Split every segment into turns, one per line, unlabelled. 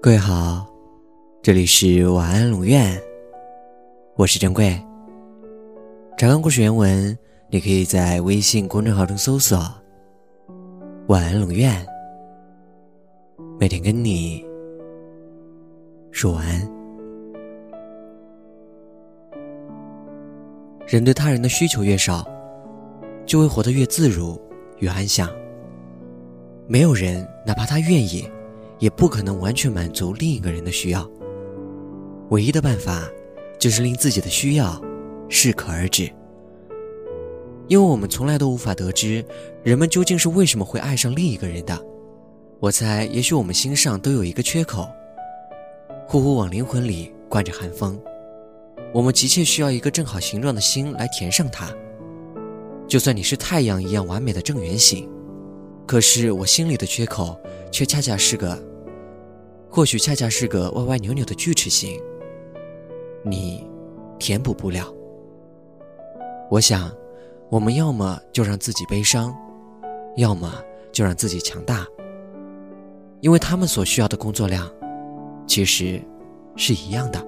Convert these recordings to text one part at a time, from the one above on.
各位好，这里是晚安龙院，我是珍贵。查看故事原文，你可以在微信公众号中搜索“晚安龙院”，每天跟你说晚安。人对他人的需求越少，就会活得越自如、越安详。没有人，哪怕他愿意。也不可能完全满足另一个人的需要。唯一的办法，就是令自己的需要适可而止。因为我们从来都无法得知人们究竟是为什么会爱上另一个人的。我猜，也许我们心上都有一个缺口，呼呼往灵魂里灌着寒风。我们急切需要一个正好形状的心来填上它。就算你是太阳一样完美的正圆形，可是我心里的缺口却恰恰是个。或许恰恰是个歪歪扭扭的锯齿形，你填补不了。我想，我们要么就让自己悲伤，要么就让自己强大，因为他们所需要的工作量，其实是一样的。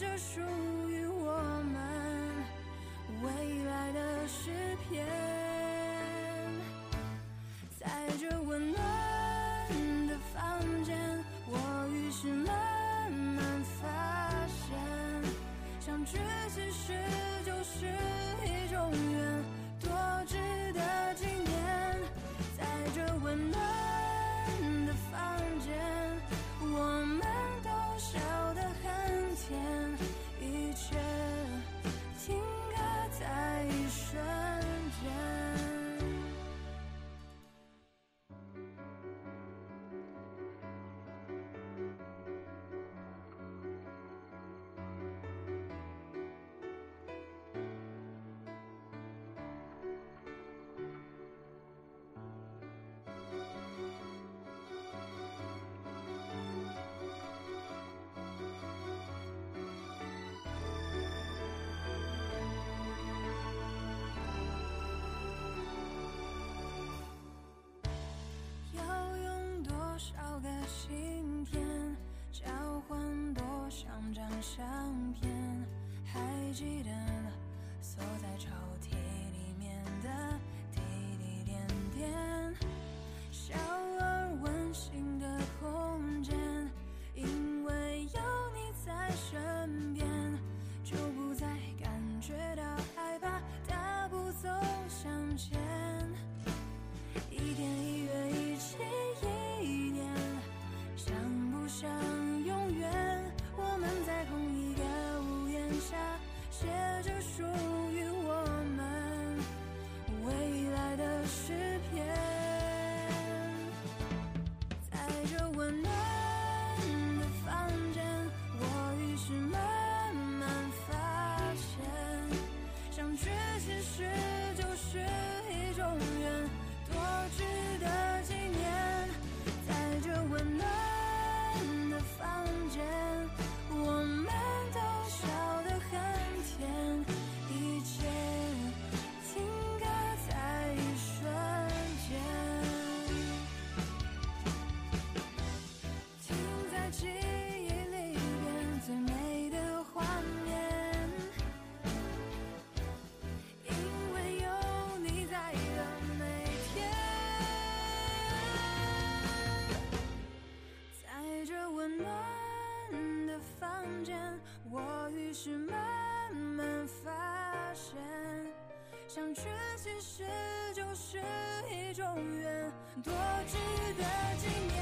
写着属于少个芯片，交换多少张相片，还记得锁在抽。是慢慢发现相聚其实就是一种缘多值得纪念。